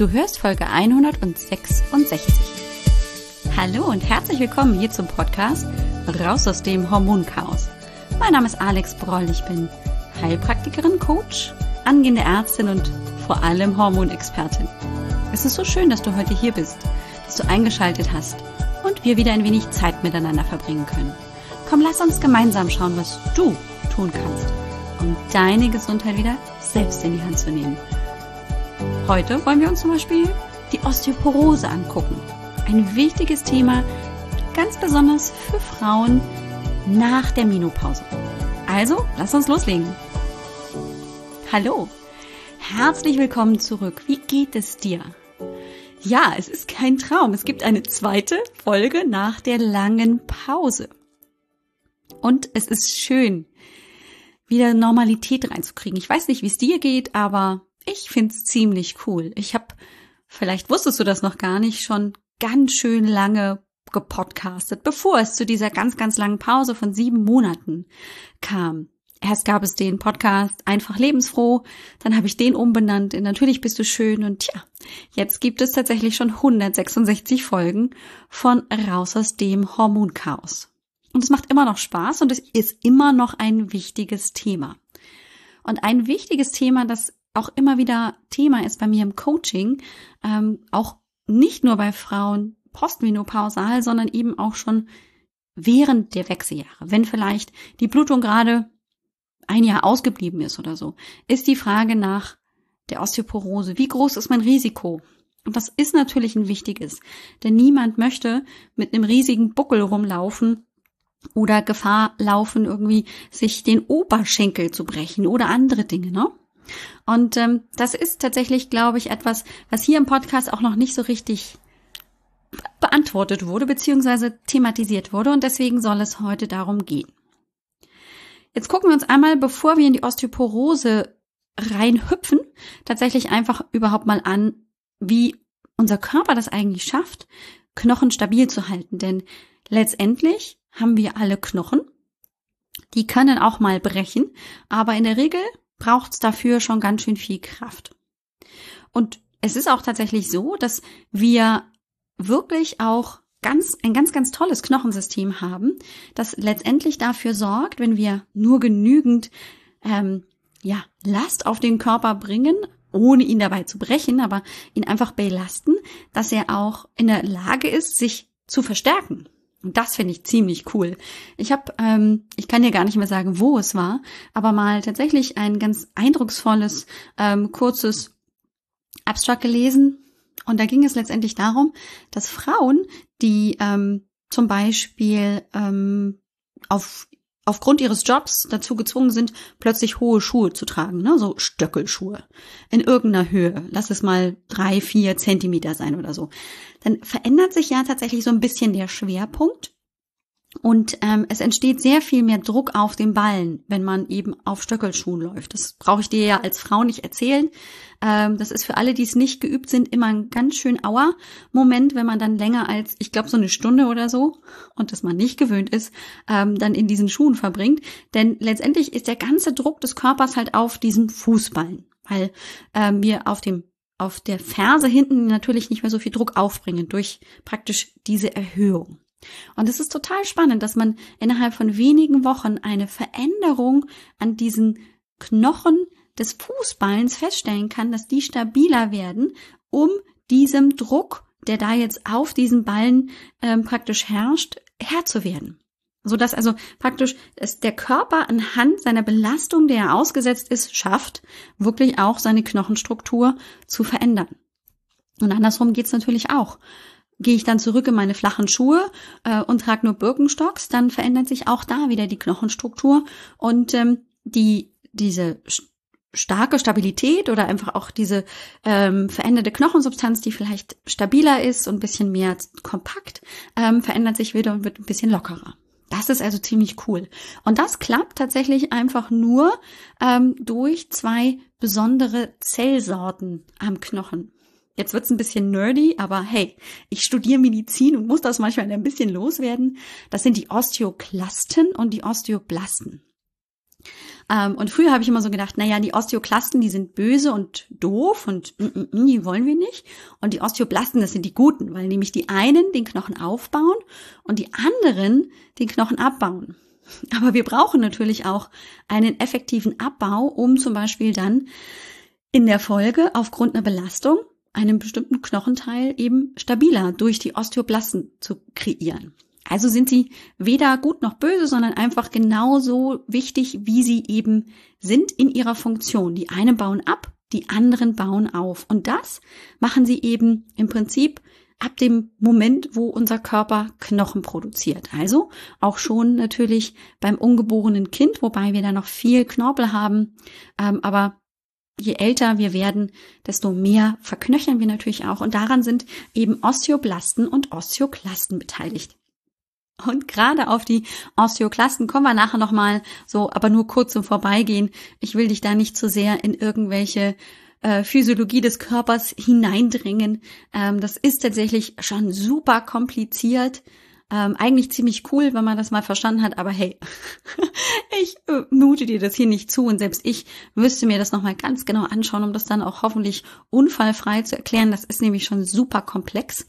Du hörst Folge 166. Hallo und herzlich willkommen hier zum Podcast Raus aus dem Hormonchaos. Mein Name ist Alex Broll, ich bin Heilpraktikerin, Coach, angehende Ärztin und vor allem Hormonexpertin. Es ist so schön, dass du heute hier bist, dass du eingeschaltet hast und wir wieder ein wenig Zeit miteinander verbringen können. Komm, lass uns gemeinsam schauen, was du tun kannst, um deine Gesundheit wieder selbst in die Hand zu nehmen. Heute wollen wir uns zum Beispiel die Osteoporose angucken. Ein wichtiges Thema, ganz besonders für Frauen nach der Menopause. Also, lass uns loslegen. Hallo, herzlich willkommen zurück. Wie geht es dir? Ja, es ist kein Traum. Es gibt eine zweite Folge nach der langen Pause. Und es ist schön, wieder Normalität reinzukriegen. Ich weiß nicht, wie es dir geht, aber ich find's ziemlich cool. Ich habe, vielleicht wusstest du das noch gar nicht, schon ganz schön lange gepodcastet, bevor es zu dieser ganz, ganz langen Pause von sieben Monaten kam. Erst gab es den Podcast Einfach lebensfroh, dann habe ich den umbenannt in Natürlich bist du schön und tja, jetzt gibt es tatsächlich schon 166 Folgen von Raus aus dem Hormonchaos. Und es macht immer noch Spaß und es ist immer noch ein wichtiges Thema. Und ein wichtiges Thema, das auch immer wieder Thema ist bei mir im Coaching, ähm, auch nicht nur bei Frauen postmenopausal, sondern eben auch schon während der Wechseljahre. Wenn vielleicht die Blutung gerade ein Jahr ausgeblieben ist oder so, ist die Frage nach der Osteoporose. Wie groß ist mein Risiko? Und das ist natürlich ein wichtiges, denn niemand möchte mit einem riesigen Buckel rumlaufen oder Gefahr laufen, irgendwie sich den Oberschenkel zu brechen oder andere Dinge, ne? Und ähm, das ist tatsächlich, glaube ich, etwas, was hier im Podcast auch noch nicht so richtig beantwortet wurde, beziehungsweise thematisiert wurde. Und deswegen soll es heute darum gehen. Jetzt gucken wir uns einmal, bevor wir in die Osteoporose reinhüpfen, tatsächlich einfach überhaupt mal an, wie unser Körper das eigentlich schafft, Knochen stabil zu halten. Denn letztendlich haben wir alle Knochen. Die können auch mal brechen, aber in der Regel braucht es dafür schon ganz schön viel Kraft. Und es ist auch tatsächlich so, dass wir wirklich auch ganz, ein ganz, ganz tolles Knochensystem haben, das letztendlich dafür sorgt, wenn wir nur genügend ähm, ja, Last auf den Körper bringen, ohne ihn dabei zu brechen, aber ihn einfach belasten, dass er auch in der Lage ist, sich zu verstärken. Und das finde ich ziemlich cool. Ich habe, ähm, ich kann dir gar nicht mehr sagen, wo es war, aber mal tatsächlich ein ganz eindrucksvolles, ähm, kurzes Abstract gelesen. Und da ging es letztendlich darum, dass Frauen, die ähm, zum Beispiel ähm, auf aufgrund ihres Jobs dazu gezwungen sind, plötzlich hohe Schuhe zu tragen, ne? so Stöckelschuhe in irgendeiner Höhe, lass es mal drei, vier Zentimeter sein oder so, dann verändert sich ja tatsächlich so ein bisschen der Schwerpunkt und ähm, es entsteht sehr viel mehr Druck auf den Ballen, wenn man eben auf Stöckelschuhen läuft. Das brauche ich dir ja als Frau nicht erzählen. Ähm, das ist für alle, die es nicht geübt sind, immer ein ganz schön auer Moment, wenn man dann länger als, ich glaube, so eine Stunde oder so und das man nicht gewöhnt ist, ähm, dann in diesen Schuhen verbringt. Denn letztendlich ist der ganze Druck des Körpers halt auf diesen Fußballen, weil ähm, wir auf dem auf der Ferse hinten natürlich nicht mehr so viel Druck aufbringen durch praktisch diese Erhöhung. Und es ist total spannend, dass man innerhalb von wenigen Wochen eine Veränderung an diesen Knochen des Fußballens feststellen kann, dass die stabiler werden, um diesem Druck, der da jetzt auf diesen Ballen ähm, praktisch herrscht, Herr zu werden. So dass also praktisch es der Körper anhand seiner Belastung, der er ausgesetzt ist, schafft, wirklich auch seine Knochenstruktur zu verändern. Und andersrum geht's natürlich auch. Gehe ich dann zurück in meine flachen Schuhe äh, und trage nur Birkenstocks, dann verändert sich auch da wieder die Knochenstruktur und ähm, die diese starke Stabilität oder einfach auch diese ähm, veränderte Knochensubstanz, die vielleicht stabiler ist und ein bisschen mehr kompakt, ähm, verändert sich wieder und wird ein bisschen lockerer. Das ist also ziemlich cool. Und das klappt tatsächlich einfach nur ähm, durch zwei besondere Zellsorten am Knochen. Jetzt wird's ein bisschen nerdy, aber hey, ich studiere Medizin und muss das manchmal ein bisschen loswerden. Das sind die Osteoklasten und die Osteoblasten. Ähm, und früher habe ich immer so gedacht, naja, die Osteoklasten, die sind böse und doof und mm, mm, mm, die wollen wir nicht. Und die Osteoblasten, das sind die guten, weil nämlich die einen den Knochen aufbauen und die anderen den Knochen abbauen. Aber wir brauchen natürlich auch einen effektiven Abbau, um zum Beispiel dann in der Folge aufgrund einer Belastung einen bestimmten Knochenteil eben stabiler durch die Osteoblasten zu kreieren. Also sind sie weder gut noch böse, sondern einfach genauso wichtig, wie sie eben sind in ihrer Funktion. Die einen bauen ab, die anderen bauen auf. Und das machen sie eben im Prinzip ab dem Moment, wo unser Körper Knochen produziert. Also auch schon natürlich beim ungeborenen Kind, wobei wir da noch viel Knorpel haben. Ähm, aber je älter wir werden, desto mehr verknöchern wir natürlich auch. Und daran sind eben Osteoblasten und Osteoklasten beteiligt. Und gerade auf die Osteoklasten kommen wir nachher nochmal so, aber nur kurz zum Vorbeigehen. Ich will dich da nicht zu sehr in irgendwelche äh, Physiologie des Körpers hineindringen. Ähm, das ist tatsächlich schon super kompliziert. Ähm, eigentlich ziemlich cool, wenn man das mal verstanden hat, aber hey, ich äh, mute dir das hier nicht zu und selbst ich müsste mir das nochmal ganz genau anschauen, um das dann auch hoffentlich unfallfrei zu erklären. Das ist nämlich schon super komplex.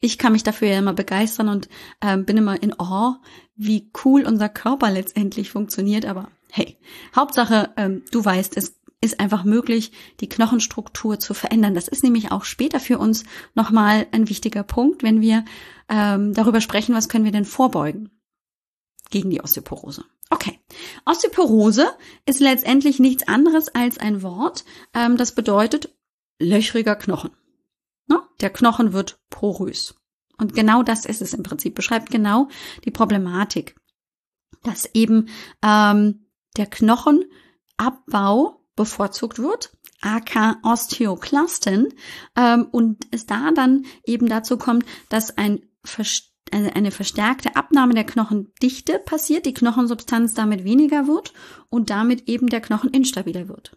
Ich kann mich dafür ja immer begeistern und ähm, bin immer in Awe, wie cool unser Körper letztendlich funktioniert. Aber hey, Hauptsache, ähm, du weißt, es ist einfach möglich, die Knochenstruktur zu verändern. Das ist nämlich auch später für uns nochmal ein wichtiger Punkt, wenn wir ähm, darüber sprechen, was können wir denn vorbeugen gegen die Osteoporose. Okay, Osteoporose ist letztendlich nichts anderes als ein Wort, ähm, das bedeutet löchriger Knochen. Ne? Der Knochen wird porös. Und genau das ist es im Prinzip, beschreibt genau die Problematik, dass eben ähm, der Knochenabbau bevorzugt wird, aka Osteoklasten, ähm, und es da dann eben dazu kommt, dass ein eine verstärkte Abnahme der Knochendichte passiert, die Knochensubstanz damit weniger wird und damit eben der Knochen instabiler wird.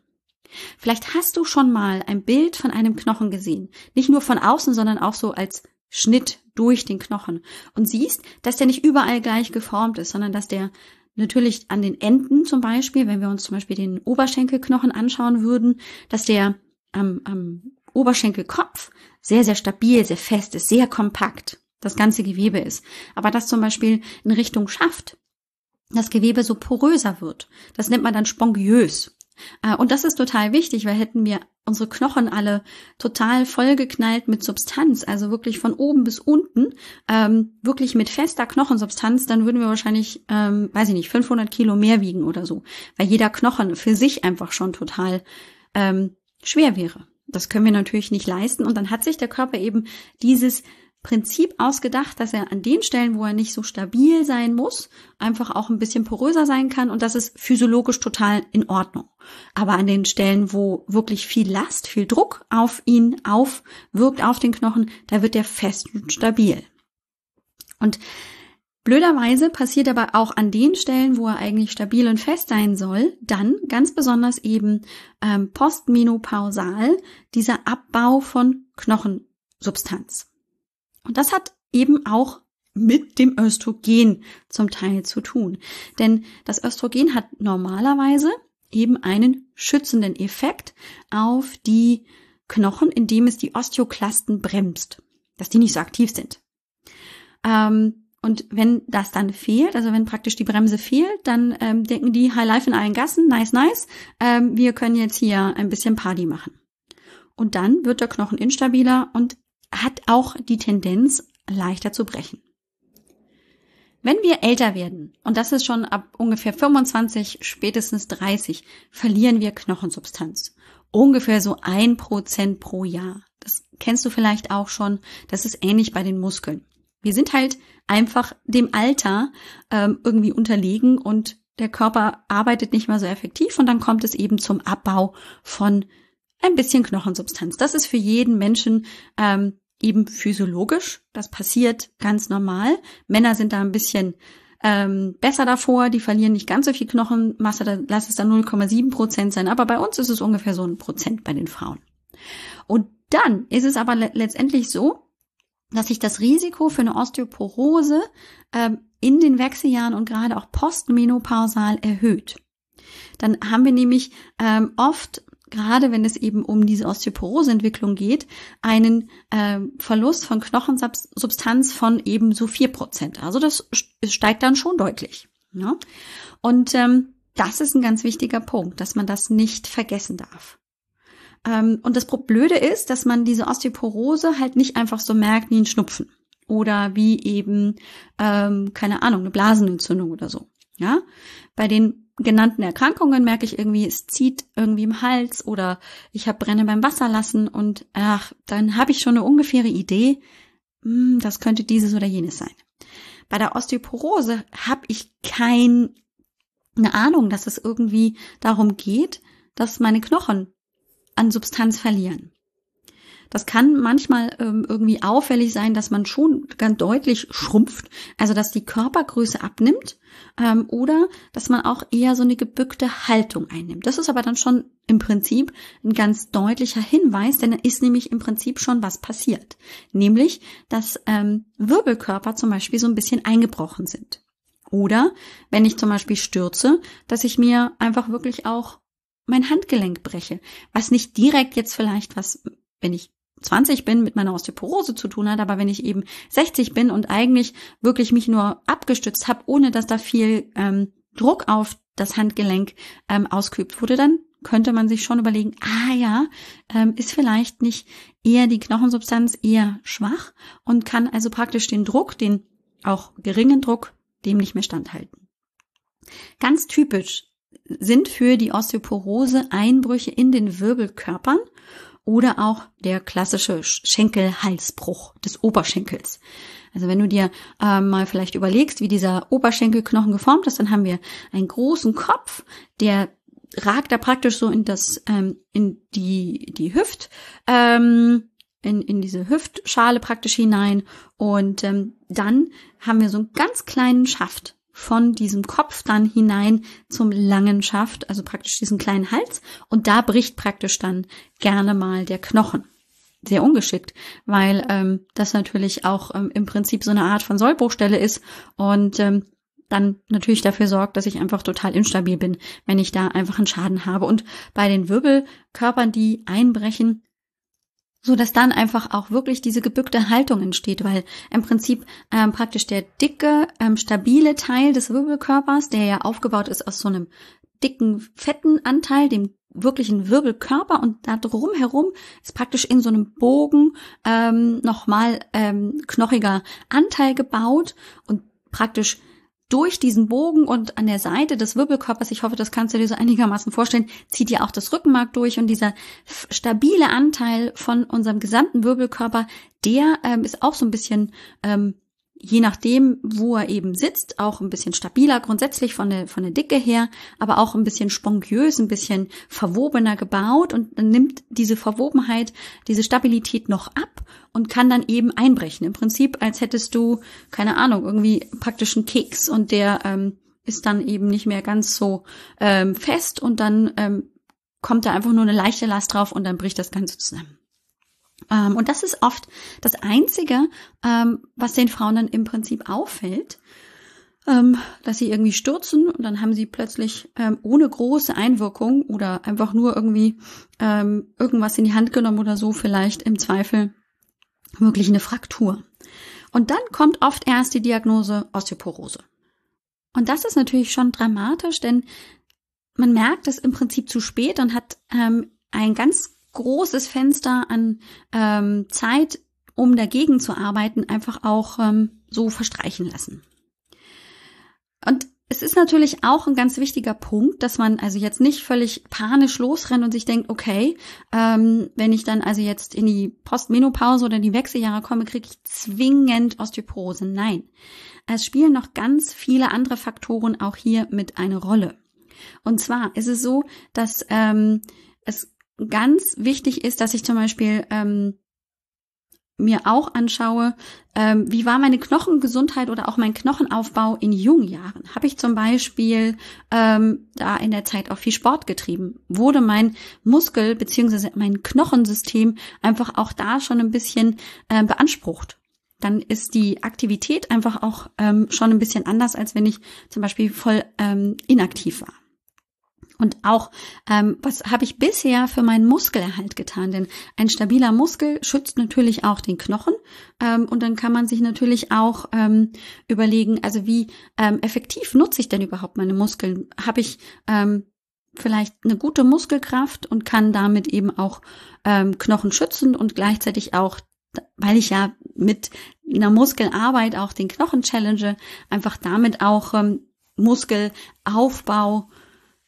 Vielleicht hast du schon mal ein Bild von einem Knochen gesehen. Nicht nur von außen, sondern auch so als Schnitt durch den Knochen. Und siehst, dass der nicht überall gleich geformt ist, sondern dass der natürlich an den Enden zum Beispiel, wenn wir uns zum Beispiel den Oberschenkelknochen anschauen würden, dass der am, am Oberschenkelkopf sehr, sehr stabil, sehr fest ist, sehr kompakt, das ganze Gewebe ist. Aber das zum Beispiel in Richtung schafft, das Gewebe so poröser wird. Das nennt man dann spongiös. Äh, und das ist total wichtig, weil hätten wir unsere Knochen alle total vollgeknallt mit Substanz, also wirklich von oben bis unten, ähm, wirklich mit fester Knochensubstanz, dann würden wir wahrscheinlich, ähm, weiß ich nicht, 500 Kilo mehr wiegen oder so, weil jeder Knochen für sich einfach schon total ähm, schwer wäre. Das können wir natürlich nicht leisten und dann hat sich der Körper eben dieses Prinzip ausgedacht, dass er an den Stellen, wo er nicht so stabil sein muss, einfach auch ein bisschen poröser sein kann und das ist physiologisch total in Ordnung. Aber an den Stellen, wo wirklich viel Last, viel Druck auf ihn aufwirkt, auf den Knochen, da wird er fest und stabil. Und blöderweise passiert aber auch an den Stellen, wo er eigentlich stabil und fest sein soll, dann ganz besonders eben ähm, postmenopausal dieser Abbau von Knochensubstanz. Und das hat eben auch mit dem Östrogen zum Teil zu tun. Denn das Östrogen hat normalerweise eben einen schützenden Effekt auf die Knochen, indem es die Osteoklasten bremst, dass die nicht so aktiv sind. Ähm, und wenn das dann fehlt, also wenn praktisch die Bremse fehlt, dann ähm, denken die High Life in allen Gassen, nice, nice, ähm, wir können jetzt hier ein bisschen Party machen. Und dann wird der Knochen instabiler und hat auch die Tendenz, leichter zu brechen. Wenn wir älter werden, und das ist schon ab ungefähr 25, spätestens 30, verlieren wir Knochensubstanz. Ungefähr so ein Prozent pro Jahr. Das kennst du vielleicht auch schon. Das ist ähnlich bei den Muskeln. Wir sind halt einfach dem Alter ähm, irgendwie unterlegen und der Körper arbeitet nicht mehr so effektiv und dann kommt es eben zum Abbau von ein bisschen Knochensubstanz. Das ist für jeden Menschen ähm, eben physiologisch. Das passiert ganz normal. Männer sind da ein bisschen ähm, besser davor, die verlieren nicht ganz so viel Knochenmasse, da lass es dann 0,7 Prozent sein, aber bei uns ist es ungefähr so ein Prozent bei den Frauen. Und dann ist es aber le letztendlich so, dass sich das Risiko für eine Osteoporose ähm, in den Wechseljahren und gerade auch postmenopausal erhöht. Dann haben wir nämlich ähm, oft gerade wenn es eben um diese Osteoporoseentwicklung geht, einen äh, Verlust von Knochensubstanz von eben so vier Prozent. Also das steigt dann schon deutlich. Ja? Und ähm, das ist ein ganz wichtiger Punkt, dass man das nicht vergessen darf. Ähm, und das Blöde ist, dass man diese Osteoporose halt nicht einfach so merkt wie ein Schnupfen oder wie eben, ähm, keine Ahnung, eine Blasenentzündung oder so. Ja, bei den genannten Erkrankungen merke ich irgendwie, es zieht irgendwie im Hals oder ich habe Brenne beim Wasserlassen und ach, dann habe ich schon eine ungefähre Idee, hm, das könnte dieses oder jenes sein. Bei der Osteoporose habe ich keine Ahnung, dass es irgendwie darum geht, dass meine Knochen an Substanz verlieren. Das kann manchmal ähm, irgendwie auffällig sein, dass man schon ganz deutlich schrumpft, also dass die Körpergröße abnimmt ähm, oder dass man auch eher so eine gebückte Haltung einnimmt. Das ist aber dann schon im Prinzip ein ganz deutlicher Hinweis, denn da ist nämlich im Prinzip schon was passiert, nämlich dass ähm, Wirbelkörper zum Beispiel so ein bisschen eingebrochen sind. Oder wenn ich zum Beispiel stürze, dass ich mir einfach wirklich auch mein Handgelenk breche, was nicht direkt jetzt vielleicht was, wenn ich 20 bin, mit meiner Osteoporose zu tun hat, aber wenn ich eben 60 bin und eigentlich wirklich mich nur abgestützt habe, ohne dass da viel ähm, Druck auf das Handgelenk ähm, ausgeübt wurde, dann könnte man sich schon überlegen, ah ja, ähm, ist vielleicht nicht eher die Knochensubstanz eher schwach und kann also praktisch den Druck, den auch geringen Druck, dem nicht mehr standhalten. Ganz typisch sind für die Osteoporose Einbrüche in den Wirbelkörpern oder auch der klassische Schenkelhalsbruch des Oberschenkels. Also wenn du dir äh, mal vielleicht überlegst, wie dieser Oberschenkelknochen geformt ist, dann haben wir einen großen Kopf, der ragt da praktisch so in das ähm, in die die Hüft ähm, in, in diese Hüftschale praktisch hinein und ähm, dann haben wir so einen ganz kleinen Schaft von diesem Kopf dann hinein zum langen Schaft, also praktisch diesen kleinen Hals. Und da bricht praktisch dann gerne mal der Knochen. Sehr ungeschickt, weil ähm, das natürlich auch ähm, im Prinzip so eine Art von Sollbruchstelle ist und ähm, dann natürlich dafür sorgt, dass ich einfach total instabil bin, wenn ich da einfach einen Schaden habe. Und bei den Wirbelkörpern, die einbrechen, so dass dann einfach auch wirklich diese gebückte Haltung entsteht, weil im Prinzip ähm, praktisch der dicke, ähm, stabile Teil des Wirbelkörpers, der ja aufgebaut ist aus so einem dicken, fetten Anteil, dem wirklichen Wirbelkörper und da drum herum ist praktisch in so einem Bogen ähm, nochmal ähm, knochiger Anteil gebaut und praktisch durch diesen Bogen und an der Seite des Wirbelkörpers, ich hoffe, das kannst du dir so einigermaßen vorstellen, zieht ja auch das Rückenmark durch und dieser stabile Anteil von unserem gesamten Wirbelkörper, der ähm, ist auch so ein bisschen ähm, je nachdem, wo er eben sitzt, auch ein bisschen stabiler grundsätzlich von der, von der Dicke her, aber auch ein bisschen spongiös, ein bisschen verwobener gebaut und dann nimmt diese Verwobenheit, diese Stabilität noch ab und kann dann eben einbrechen. Im Prinzip, als hättest du, keine Ahnung, irgendwie praktisch einen Keks und der ähm, ist dann eben nicht mehr ganz so ähm, fest und dann ähm, kommt da einfach nur eine leichte Last drauf und dann bricht das Ganze zusammen. Ähm, und das ist oft das Einzige, ähm, was den Frauen dann im Prinzip auffällt, ähm, dass sie irgendwie stürzen und dann haben sie plötzlich ohne große Einwirkung oder einfach nur irgendwie irgendwas in die Hand genommen oder so vielleicht im Zweifel wirklich eine Fraktur. Und dann kommt oft erst die Diagnose Osteoporose. Und das ist natürlich schon dramatisch, denn man merkt es im Prinzip zu spät und hat ein ganz großes Fenster an ähm, Zeit, um dagegen zu arbeiten, einfach auch ähm, so verstreichen lassen. Und es ist natürlich auch ein ganz wichtiger Punkt, dass man also jetzt nicht völlig panisch losrennt und sich denkt, okay, ähm, wenn ich dann also jetzt in die Postmenopause oder die Wechseljahre komme, kriege ich zwingend Osteoporose. Nein, es spielen noch ganz viele andere Faktoren auch hier mit eine Rolle. Und zwar ist es so, dass ähm, es ganz wichtig ist, dass ich zum Beispiel ähm, mir auch anschaue, ähm, wie war meine Knochengesundheit oder auch mein Knochenaufbau in jungen Jahren. Habe ich zum Beispiel ähm, da in der Zeit auch viel Sport getrieben? Wurde mein Muskel beziehungsweise mein Knochensystem einfach auch da schon ein bisschen äh, beansprucht? Dann ist die Aktivität einfach auch ähm, schon ein bisschen anders, als wenn ich zum Beispiel voll ähm, inaktiv war. Und auch, ähm, was habe ich bisher für meinen Muskelerhalt getan? Denn ein stabiler Muskel schützt natürlich auch den Knochen. Ähm, und dann kann man sich natürlich auch ähm, überlegen, also wie ähm, effektiv nutze ich denn überhaupt meine Muskeln? Habe ich ähm, vielleicht eine gute Muskelkraft und kann damit eben auch ähm, Knochen schützen und gleichzeitig auch, weil ich ja mit einer Muskelarbeit auch den Knochen challenge, einfach damit auch ähm, Muskelaufbau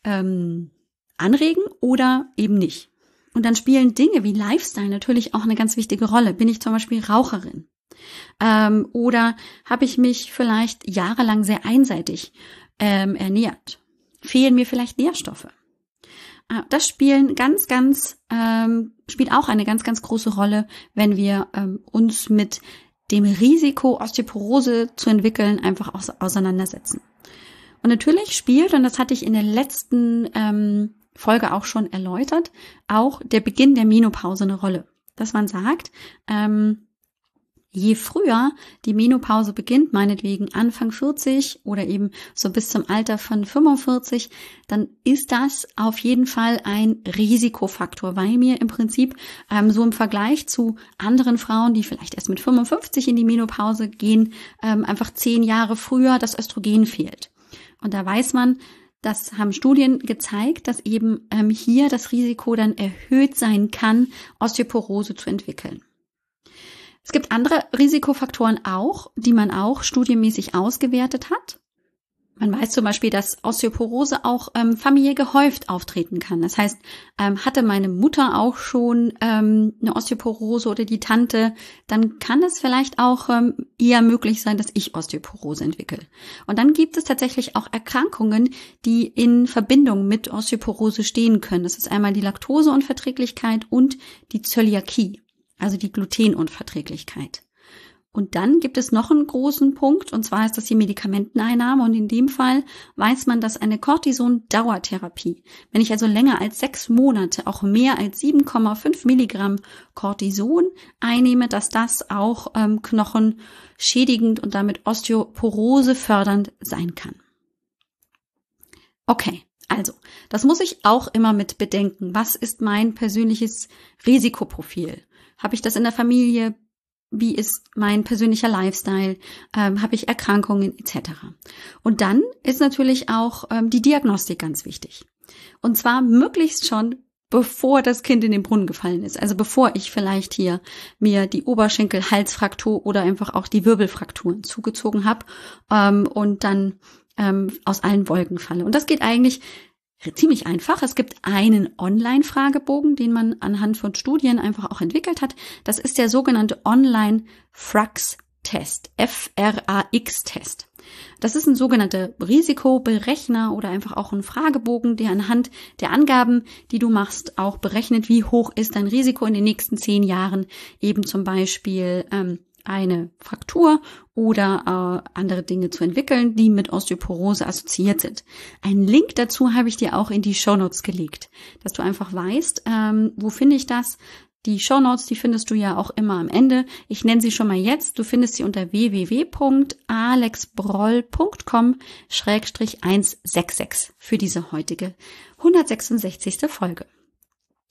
ähm, anregen oder eben nicht. Und dann spielen Dinge wie Lifestyle natürlich auch eine ganz wichtige Rolle. Bin ich zum Beispiel Raucherin? Ähm, oder habe ich mich vielleicht jahrelang sehr einseitig ähm, ernährt? Fehlen mir vielleicht Nährstoffe? Äh, das spielen ganz, ganz, ähm, spielt auch eine ganz, ganz große Rolle, wenn wir ähm, uns mit dem Risiko, Osteoporose zu entwickeln, einfach auseinandersetzen. Und natürlich spielt, und das hatte ich in der letzten ähm, Folge auch schon erläutert, auch der Beginn der Menopause eine Rolle. Dass man sagt, ähm, je früher die Menopause beginnt, meinetwegen Anfang 40 oder eben so bis zum Alter von 45, dann ist das auf jeden Fall ein Risikofaktor, weil mir im Prinzip ähm, so im Vergleich zu anderen Frauen, die vielleicht erst mit 55 in die Menopause gehen, ähm, einfach zehn Jahre früher das Östrogen fehlt. Und da weiß man, das haben Studien gezeigt, dass eben ähm, hier das Risiko dann erhöht sein kann, Osteoporose zu entwickeln. Es gibt andere Risikofaktoren auch, die man auch studienmäßig ausgewertet hat. Man weiß zum Beispiel, dass Osteoporose auch ähm, familiär gehäuft auftreten kann. Das heißt, ähm, hatte meine Mutter auch schon ähm, eine Osteoporose oder die Tante, dann kann es vielleicht auch ähm, eher möglich sein, dass ich Osteoporose entwickle. Und dann gibt es tatsächlich auch Erkrankungen, die in Verbindung mit Osteoporose stehen können. Das ist einmal die Laktoseunverträglichkeit und die Zöliakie, also die Glutenunverträglichkeit. Und dann gibt es noch einen großen Punkt, und zwar ist das die Medikamenteneinnahme. Und in dem Fall weiß man, dass eine Cortison-Dauertherapie, wenn ich also länger als sechs Monate auch mehr als 7,5 Milligramm Cortison einnehme, dass das auch ähm, knochenschädigend und damit Osteoporose fördernd sein kann. Okay, also, das muss ich auch immer mit bedenken. Was ist mein persönliches Risikoprofil? Habe ich das in der Familie? Wie ist mein persönlicher Lifestyle, ähm, habe ich Erkrankungen etc. Und dann ist natürlich auch ähm, die Diagnostik ganz wichtig. Und zwar möglichst schon bevor das Kind in den Brunnen gefallen ist. Also bevor ich vielleicht hier mir die Oberschenkel-Halsfraktur oder einfach auch die Wirbelfrakturen zugezogen habe ähm, und dann ähm, aus allen Wolken falle. Und das geht eigentlich ziemlich einfach. Es gibt einen Online-Fragebogen, den man anhand von Studien einfach auch entwickelt hat. Das ist der sogenannte Online-Frax-Test, F-R-A-X-Test. Das ist ein sogenannter Risikoberechner oder einfach auch ein Fragebogen, der anhand der Angaben, die du machst, auch berechnet, wie hoch ist dein Risiko in den nächsten zehn Jahren, eben zum Beispiel ähm, eine Fraktur oder äh, andere Dinge zu entwickeln, die mit Osteoporose assoziiert sind. Einen Link dazu habe ich dir auch in die Show Notes gelegt, dass du einfach weißt, ähm, wo finde ich das. Die Show Notes, die findest du ja auch immer am Ende. Ich nenne sie schon mal jetzt. Du findest sie unter www.alexbroll.com-166 für diese heutige 166. Folge.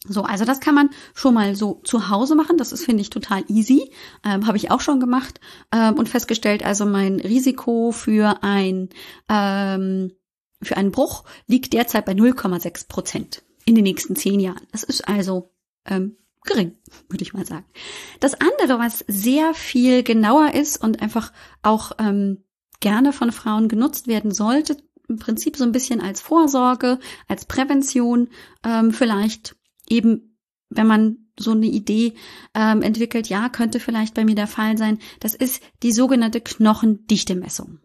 So, also das kann man schon mal so zu Hause machen. Das ist, finde ich, total easy. Ähm, Habe ich auch schon gemacht ähm, und festgestellt, also mein Risiko für ein ähm, für einen Bruch liegt derzeit bei 0,6 Prozent in den nächsten zehn Jahren. Das ist also ähm, gering, würde ich mal sagen. Das andere, was sehr viel genauer ist und einfach auch ähm, gerne von Frauen genutzt werden sollte, im Prinzip so ein bisschen als Vorsorge, als Prävention, ähm, vielleicht eben, wenn man so eine Idee ähm, entwickelt, ja, könnte vielleicht bei mir der Fall sein, das ist die sogenannte Knochendichtemessung.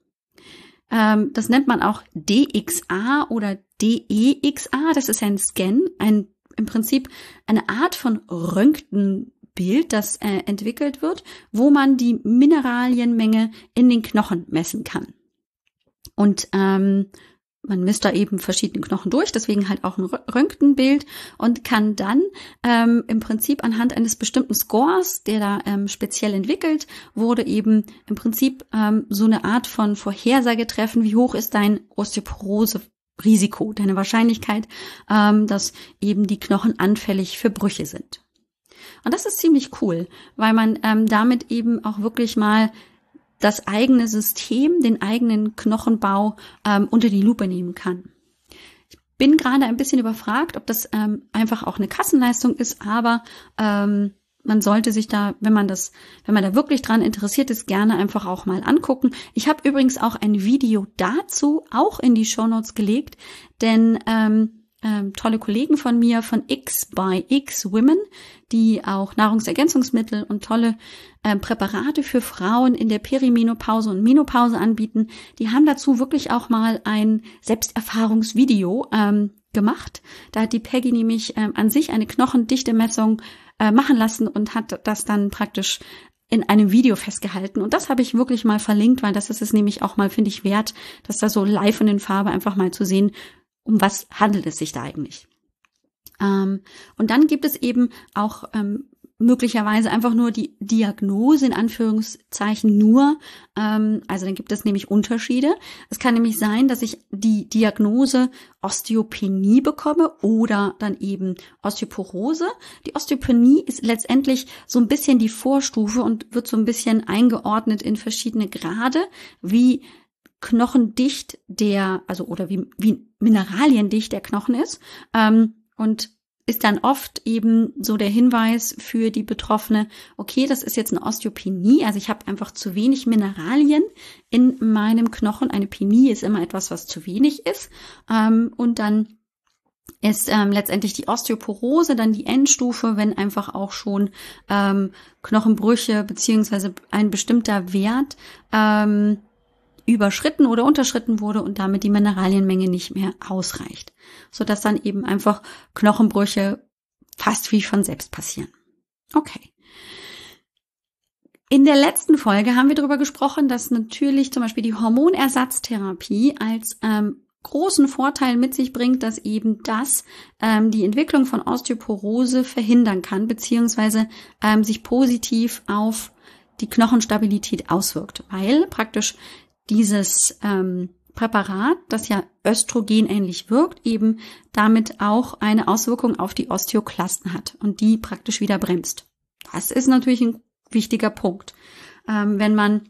Ähm, das nennt man auch DXA oder DEXA, das ist ein Scan, ein im Prinzip eine Art von Röntgenbild, das äh, entwickelt wird, wo man die Mineralienmenge in den Knochen messen kann. Und ähm, man misst da eben verschiedene Knochen durch, deswegen halt auch ein Röntgenbild und kann dann ähm, im Prinzip anhand eines bestimmten Scores, der da ähm, speziell entwickelt wurde, eben im Prinzip ähm, so eine Art von Vorhersage treffen, wie hoch ist dein Osteoporose Risiko, deine Wahrscheinlichkeit, ähm, dass eben die Knochen anfällig für Brüche sind. Und das ist ziemlich cool, weil man ähm, damit eben auch wirklich mal das eigene System, den eigenen Knochenbau ähm, unter die Lupe nehmen kann. Ich bin gerade ein bisschen überfragt, ob das ähm, einfach auch eine Kassenleistung ist, aber ähm, man sollte sich da, wenn man das, wenn man da wirklich dran interessiert ist, gerne einfach auch mal angucken. Ich habe übrigens auch ein Video dazu auch in die Show Notes gelegt, denn ähm, ähm, tolle Kollegen von mir von X by X Women, die auch Nahrungsergänzungsmittel und tolle ähm, Präparate für Frauen in der Perimenopause und Menopause anbieten. Die haben dazu wirklich auch mal ein Selbsterfahrungsvideo ähm, gemacht. Da hat die Peggy nämlich ähm, an sich eine Knochendichte-Messung äh, machen lassen und hat das dann praktisch in einem Video festgehalten. Und das habe ich wirklich mal verlinkt, weil das ist es nämlich auch mal, finde ich, wert, das da so live und in Farbe einfach mal zu sehen, um was handelt es sich da eigentlich. Ähm, und dann gibt es eben auch ähm, möglicherweise einfach nur die Diagnose in Anführungszeichen nur. Ähm, also dann gibt es nämlich Unterschiede. Es kann nämlich sein, dass ich die Diagnose Osteopenie bekomme oder dann eben Osteoporose. Die Osteopenie ist letztendlich so ein bisschen die Vorstufe und wird so ein bisschen eingeordnet in verschiedene Grade, wie knochendicht der, also oder wie, wie mineraliendicht der Knochen ist. Ähm, und ist dann oft eben so der Hinweis für die Betroffene, okay, das ist jetzt eine Osteopenie, also ich habe einfach zu wenig Mineralien in meinem Knochen. Eine Penie ist immer etwas, was zu wenig ist. Ähm, und dann ist ähm, letztendlich die Osteoporose dann die Endstufe, wenn einfach auch schon ähm, Knochenbrüche beziehungsweise ein bestimmter Wert ähm, überschritten oder unterschritten wurde und damit die Mineralienmenge nicht mehr ausreicht, so dass dann eben einfach Knochenbrüche fast wie von selbst passieren. Okay. In der letzten Folge haben wir darüber gesprochen, dass natürlich zum Beispiel die Hormonersatztherapie als ähm, großen Vorteil mit sich bringt, dass eben das ähm, die Entwicklung von Osteoporose verhindern kann, beziehungsweise ähm, sich positiv auf die Knochenstabilität auswirkt, weil praktisch dieses ähm, Präparat, das ja östrogenähnlich wirkt, eben damit auch eine Auswirkung auf die Osteoklasten hat und die praktisch wieder bremst. Das ist natürlich ein wichtiger Punkt. Ähm, wenn man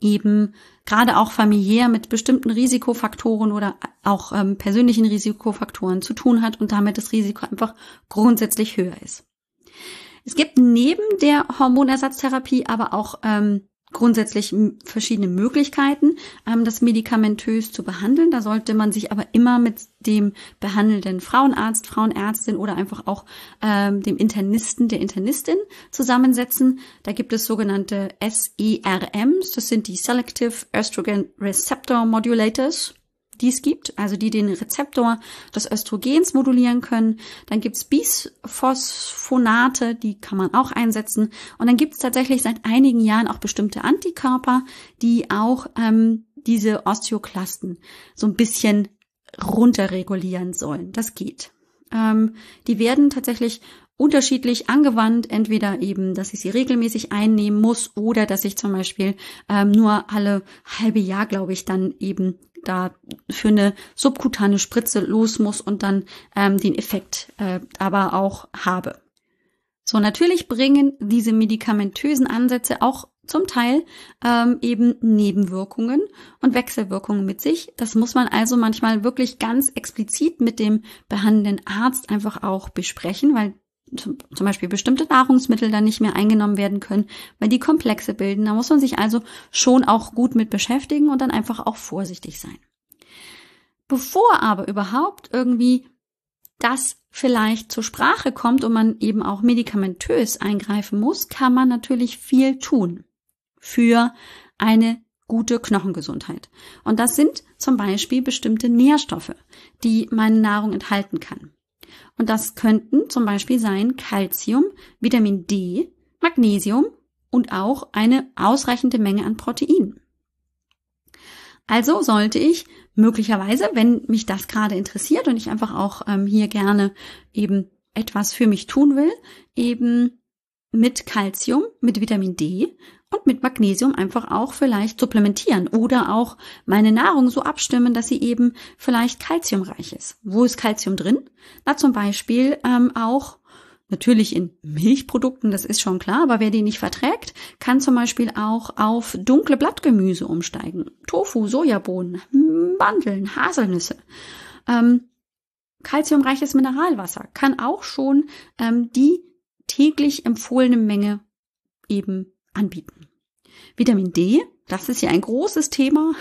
eben gerade auch familiär mit bestimmten Risikofaktoren oder auch ähm, persönlichen Risikofaktoren zu tun hat und damit das Risiko einfach grundsätzlich höher ist. Es gibt neben der Hormonersatztherapie aber auch ähm, grundsätzlich verschiedene Möglichkeiten, ähm, das medikamentös zu behandeln. Da sollte man sich aber immer mit dem behandelnden Frauenarzt, Frauenärztin oder einfach auch ähm, dem Internisten, der Internistin zusammensetzen. Da gibt es sogenannte SERMs, das sind die Selective Estrogen Receptor Modulators die es gibt, also die den Rezeptor des Östrogens modulieren können. Dann gibt's Bisphosphonate, die kann man auch einsetzen. Und dann gibt's tatsächlich seit einigen Jahren auch bestimmte Antikörper, die auch ähm, diese Osteoklasten so ein bisschen runterregulieren sollen. Das geht. Ähm, die werden tatsächlich unterschiedlich angewandt, entweder eben, dass ich sie regelmäßig einnehmen muss oder dass ich zum Beispiel ähm, nur alle halbe Jahr, glaube ich, dann eben da für eine subkutane Spritze los muss und dann ähm, den Effekt äh, aber auch habe. So, natürlich bringen diese medikamentösen Ansätze auch zum Teil ähm, eben Nebenwirkungen und Wechselwirkungen mit sich. Das muss man also manchmal wirklich ganz explizit mit dem behandelnden Arzt einfach auch besprechen, weil zum, Beispiel bestimmte Nahrungsmittel dann nicht mehr eingenommen werden können, weil die Komplexe bilden. Da muss man sich also schon auch gut mit beschäftigen und dann einfach auch vorsichtig sein. Bevor aber überhaupt irgendwie das vielleicht zur Sprache kommt und man eben auch medikamentös eingreifen muss, kann man natürlich viel tun für eine gute Knochengesundheit. Und das sind zum Beispiel bestimmte Nährstoffe, die meine Nahrung enthalten kann. Und das könnten zum Beispiel sein Calcium, Vitamin D, Magnesium und auch eine ausreichende Menge an Proteinen. Also sollte ich möglicherweise, wenn mich das gerade interessiert und ich einfach auch ähm, hier gerne eben etwas für mich tun will, eben mit Calcium, mit Vitamin D und mit Magnesium einfach auch vielleicht supplementieren oder auch meine Nahrung so abstimmen, dass sie eben vielleicht kalziumreich ist. Wo ist Kalzium drin? Na zum Beispiel ähm, auch Natürlich in Milchprodukten, das ist schon klar, aber wer die nicht verträgt, kann zum Beispiel auch auf dunkle Blattgemüse umsteigen. Tofu, Sojabohnen, Mandeln, Haselnüsse. Ähm, Calciumreiches Mineralwasser kann auch schon ähm, die täglich empfohlene Menge eben anbieten. Vitamin D, das ist ja ein großes Thema.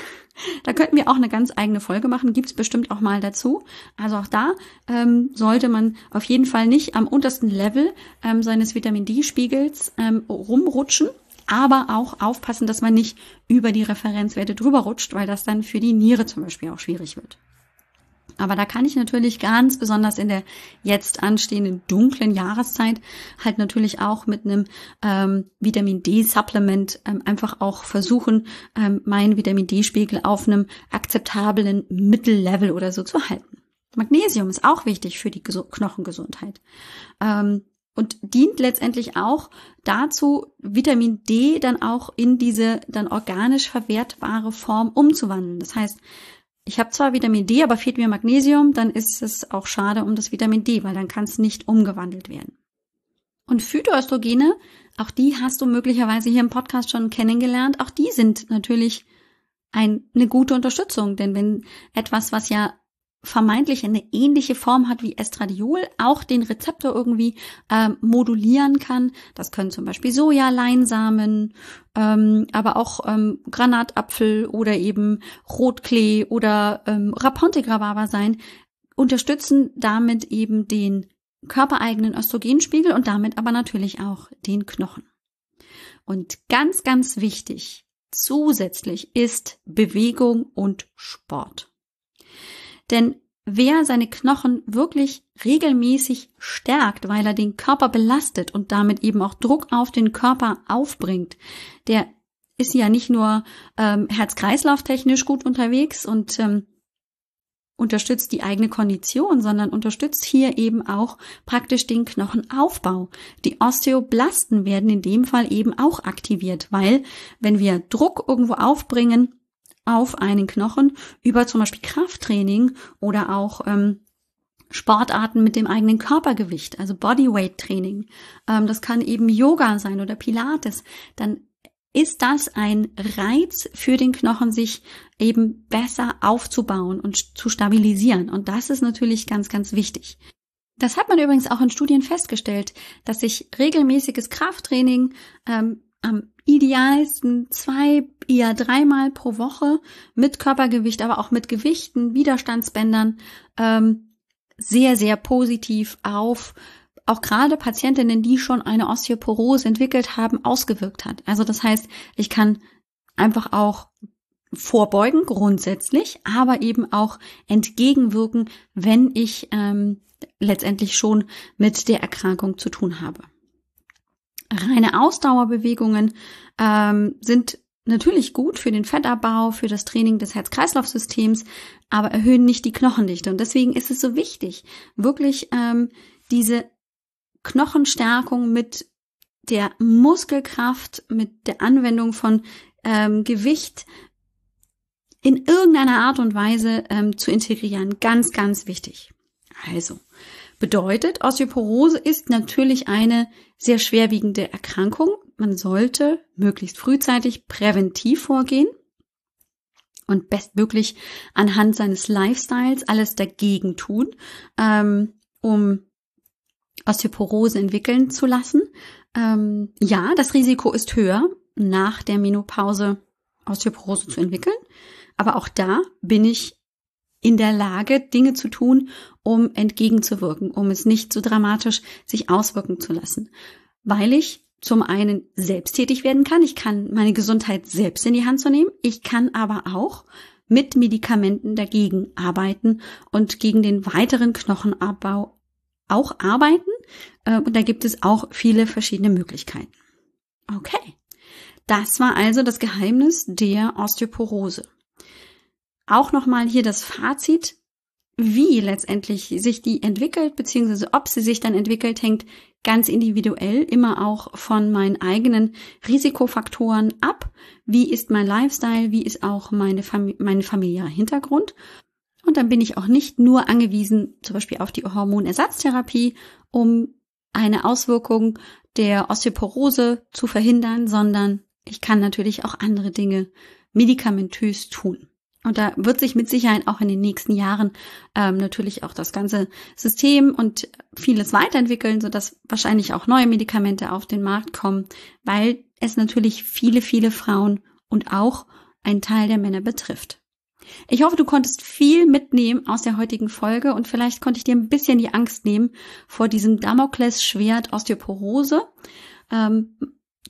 Da könnten wir auch eine ganz eigene Folge machen, gibt's bestimmt auch mal dazu. Also auch da ähm, sollte man auf jeden Fall nicht am untersten Level ähm, seines Vitamin D-Spiegels ähm, rumrutschen, aber auch aufpassen, dass man nicht über die Referenzwerte drüber rutscht, weil das dann für die Niere zum Beispiel auch schwierig wird. Aber da kann ich natürlich ganz besonders in der jetzt anstehenden dunklen Jahreszeit halt natürlich auch mit einem ähm, Vitamin D-Supplement ähm, einfach auch versuchen, ähm, meinen Vitamin D-Spiegel auf einem akzeptablen Mittellevel oder so zu halten. Magnesium ist auch wichtig für die Ges Knochengesundheit. Ähm, und dient letztendlich auch dazu, Vitamin D dann auch in diese dann organisch verwertbare Form umzuwandeln. Das heißt, ich habe zwar Vitamin D, aber fehlt mir Magnesium, dann ist es auch schade um das Vitamin D, weil dann kann es nicht umgewandelt werden. Und Phytoöstrogene, auch die hast du möglicherweise hier im Podcast schon kennengelernt, auch die sind natürlich ein, eine gute Unterstützung, denn wenn etwas, was ja vermeintlich eine ähnliche Form hat wie Estradiol, auch den Rezeptor irgendwie ähm, modulieren kann. Das können zum Beispiel Soja, Leinsamen, ähm, aber auch ähm, Granatapfel oder eben Rotklee oder ähm, Raponte sein, unterstützen damit eben den körpereigenen Östrogenspiegel und damit aber natürlich auch den Knochen. Und ganz, ganz wichtig zusätzlich ist Bewegung und Sport. Denn wer seine Knochen wirklich regelmäßig stärkt, weil er den Körper belastet und damit eben auch Druck auf den Körper aufbringt, der ist ja nicht nur ähm, herz-kreislauf-technisch gut unterwegs und ähm, unterstützt die eigene Kondition, sondern unterstützt hier eben auch praktisch den Knochenaufbau. Die Osteoblasten werden in dem Fall eben auch aktiviert, weil wenn wir Druck irgendwo aufbringen, auf einen Knochen über zum Beispiel Krafttraining oder auch ähm, Sportarten mit dem eigenen Körpergewicht, also Bodyweight Training. Ähm, das kann eben Yoga sein oder Pilates. Dann ist das ein Reiz für den Knochen, sich eben besser aufzubauen und zu stabilisieren. Und das ist natürlich ganz, ganz wichtig. Das hat man übrigens auch in Studien festgestellt, dass sich regelmäßiges Krafttraining ähm, am idealsten zwei, eher dreimal pro Woche mit Körpergewicht, aber auch mit Gewichten, Widerstandsbändern ähm, sehr, sehr positiv auf auch gerade Patientinnen, die schon eine Osteoporose entwickelt haben, ausgewirkt hat. Also das heißt, ich kann einfach auch vorbeugen grundsätzlich, aber eben auch entgegenwirken, wenn ich ähm, letztendlich schon mit der Erkrankung zu tun habe. Reine Ausdauerbewegungen ähm, sind natürlich gut für den Fettabbau, für das Training des Herz-Kreislauf-Systems, aber erhöhen nicht die Knochendichte. Und deswegen ist es so wichtig, wirklich ähm, diese Knochenstärkung mit der Muskelkraft, mit der Anwendung von ähm, Gewicht in irgendeiner Art und Weise ähm, zu integrieren. Ganz, ganz wichtig. Also, Bedeutet, Osteoporose ist natürlich eine sehr schwerwiegende Erkrankung. Man sollte möglichst frühzeitig präventiv vorgehen und bestmöglich anhand seines Lifestyles alles dagegen tun, ähm, um Osteoporose entwickeln zu lassen. Ähm, ja, das Risiko ist höher, nach der Menopause Osteoporose zu entwickeln. Aber auch da bin ich in der Lage, Dinge zu tun, um entgegenzuwirken, um es nicht so dramatisch sich auswirken zu lassen. Weil ich zum einen selbst tätig werden kann, ich kann meine Gesundheit selbst in die Hand zu nehmen, ich kann aber auch mit Medikamenten dagegen arbeiten und gegen den weiteren Knochenabbau auch arbeiten. Äh, und da gibt es auch viele verschiedene Möglichkeiten. Okay. Das war also das Geheimnis der Osteoporose. Auch nochmal hier das Fazit. wie letztendlich sich die entwickelt, beziehungsweise ob sie sich dann entwickelt, hängt ganz individuell immer auch von meinen eigenen Risikofaktoren ab. Wie ist mein Lifestyle? Wie ist auch meine Fam mein familiärer Hintergrund? Und dann bin ich auch nicht nur angewiesen, zum Beispiel auf die Hormonersatztherapie, um eine Auswirkung der Osteoporose zu verhindern, sondern ich kann natürlich auch andere Dinge medikamentös tun. Und da wird sich mit Sicherheit auch in den nächsten Jahren ähm, natürlich auch das ganze System und vieles weiterentwickeln, sodass wahrscheinlich auch neue Medikamente auf den Markt kommen, weil es natürlich viele, viele Frauen und auch ein Teil der Männer betrifft. Ich hoffe, du konntest viel mitnehmen aus der heutigen Folge und vielleicht konnte ich dir ein bisschen die Angst nehmen vor diesem Damoklesschwert Osteoporose. Ähm,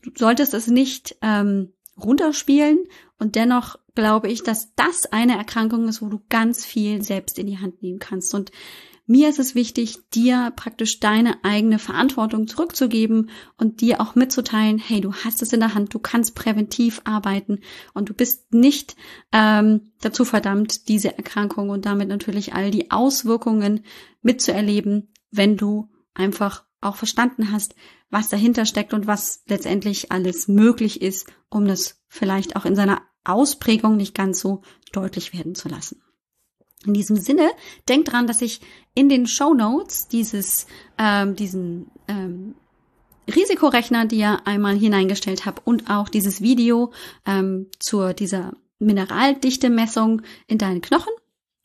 du solltest es nicht ähm, runterspielen und dennoch glaube ich, dass das eine Erkrankung ist, wo du ganz viel selbst in die Hand nehmen kannst. Und mir ist es wichtig, dir praktisch deine eigene Verantwortung zurückzugeben und dir auch mitzuteilen, hey, du hast es in der Hand, du kannst präventiv arbeiten und du bist nicht ähm, dazu verdammt, diese Erkrankung und damit natürlich all die Auswirkungen mitzuerleben, wenn du einfach auch verstanden hast, was dahinter steckt und was letztendlich alles möglich ist, um das vielleicht auch in seiner Ausprägung nicht ganz so deutlich werden zu lassen. In diesem Sinne, denkt dran, dass ich in den Show Notes dieses, ähm, diesen ähm, Risikorechner dir einmal hineingestellt habe und auch dieses Video ähm, zur dieser Mineraldichte-Messung in deinen Knochen.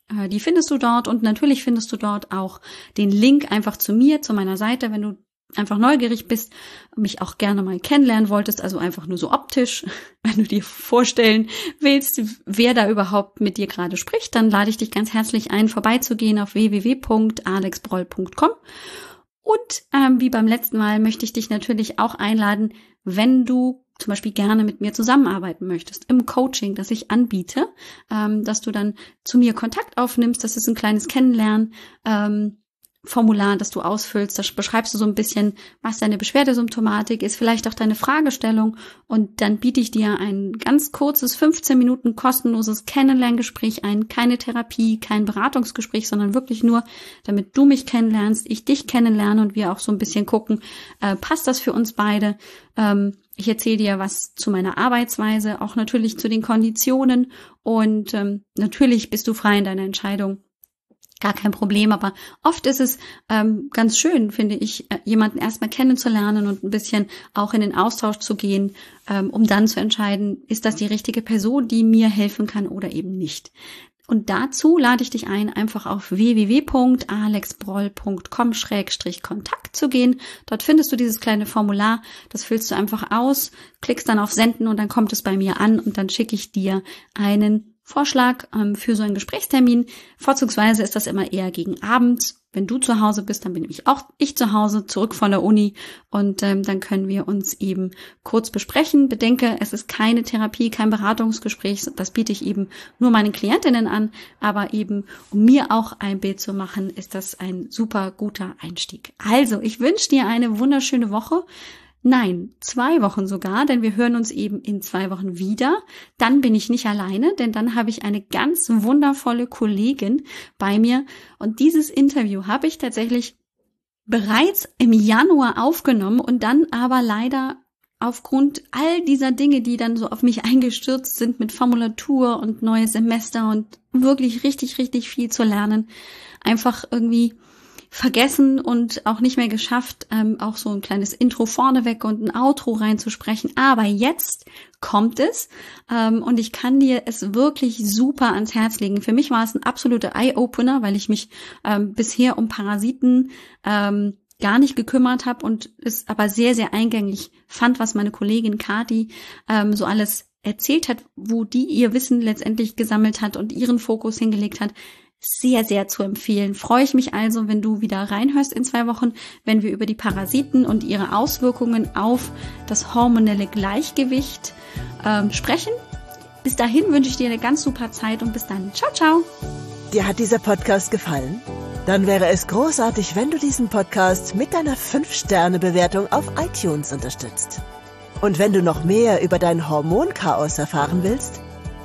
Äh, die findest du dort und natürlich findest du dort auch den Link einfach zu mir, zu meiner Seite, wenn du einfach neugierig bist, mich auch gerne mal kennenlernen wolltest, also einfach nur so optisch, wenn du dir vorstellen willst, wer da überhaupt mit dir gerade spricht, dann lade ich dich ganz herzlich ein, vorbeizugehen auf www.alexbroll.com. Und ähm, wie beim letzten Mal möchte ich dich natürlich auch einladen, wenn du zum Beispiel gerne mit mir zusammenarbeiten möchtest im Coaching, das ich anbiete, ähm, dass du dann zu mir Kontakt aufnimmst. Das ist ein kleines Kennenlernen. Ähm, Formular, das du ausfüllst. Da beschreibst du so ein bisschen, was deine Beschwerdesymptomatik ist, vielleicht auch deine Fragestellung. Und dann biete ich dir ein ganz kurzes 15 Minuten kostenloses Kennenlerngespräch ein. Keine Therapie, kein Beratungsgespräch, sondern wirklich nur, damit du mich kennenlernst, ich dich kennenlerne und wir auch so ein bisschen gucken, äh, passt das für uns beide? Ähm, ich erzähle dir was zu meiner Arbeitsweise, auch natürlich zu den Konditionen und ähm, natürlich bist du frei in deiner Entscheidung gar kein Problem. Aber oft ist es ähm, ganz schön, finde ich, äh, jemanden erstmal kennenzulernen und ein bisschen auch in den Austausch zu gehen, ähm, um dann zu entscheiden, ist das die richtige Person, die mir helfen kann oder eben nicht. Und dazu lade ich dich ein, einfach auf www.alexbroll.com-kontakt zu gehen. Dort findest du dieses kleine Formular. Das füllst du einfach aus, klickst dann auf Senden und dann kommt es bei mir an und dann schicke ich dir einen Vorschlag ähm, für so einen Gesprächstermin. Vorzugsweise ist das immer eher gegen Abend. Wenn du zu Hause bist, dann bin ich auch ich zu Hause, zurück von der Uni und ähm, dann können wir uns eben kurz besprechen. Bedenke, es ist keine Therapie, kein Beratungsgespräch, das biete ich eben nur meinen Klientinnen an, aber eben um mir auch ein Bild zu machen, ist das ein super guter Einstieg. Also, ich wünsche dir eine wunderschöne Woche. Nein, zwei Wochen sogar, denn wir hören uns eben in zwei Wochen wieder. Dann bin ich nicht alleine, denn dann habe ich eine ganz wundervolle Kollegin bei mir. Und dieses Interview habe ich tatsächlich bereits im Januar aufgenommen und dann aber leider aufgrund all dieser Dinge, die dann so auf mich eingestürzt sind mit Formulatur und neues Semester und wirklich richtig, richtig viel zu lernen, einfach irgendwie vergessen und auch nicht mehr geschafft, ähm, auch so ein kleines Intro vorneweg und ein Outro reinzusprechen. Aber jetzt kommt es ähm, und ich kann dir es wirklich super ans Herz legen. Für mich war es ein absoluter Eye-Opener, weil ich mich ähm, bisher um Parasiten ähm, gar nicht gekümmert habe und es aber sehr, sehr eingängig fand, was meine Kollegin Kati ähm, so alles erzählt hat, wo die ihr Wissen letztendlich gesammelt hat und ihren Fokus hingelegt hat sehr, sehr zu empfehlen. Freue ich mich also, wenn du wieder reinhörst in zwei Wochen, wenn wir über die Parasiten und ihre Auswirkungen auf das hormonelle Gleichgewicht ähm, sprechen. Bis dahin wünsche ich dir eine ganz super Zeit und bis dann. Ciao, ciao. Dir hat dieser Podcast gefallen? Dann wäre es großartig, wenn du diesen Podcast mit deiner 5-Sterne-Bewertung auf iTunes unterstützt. Und wenn du noch mehr über dein Hormonchaos erfahren willst,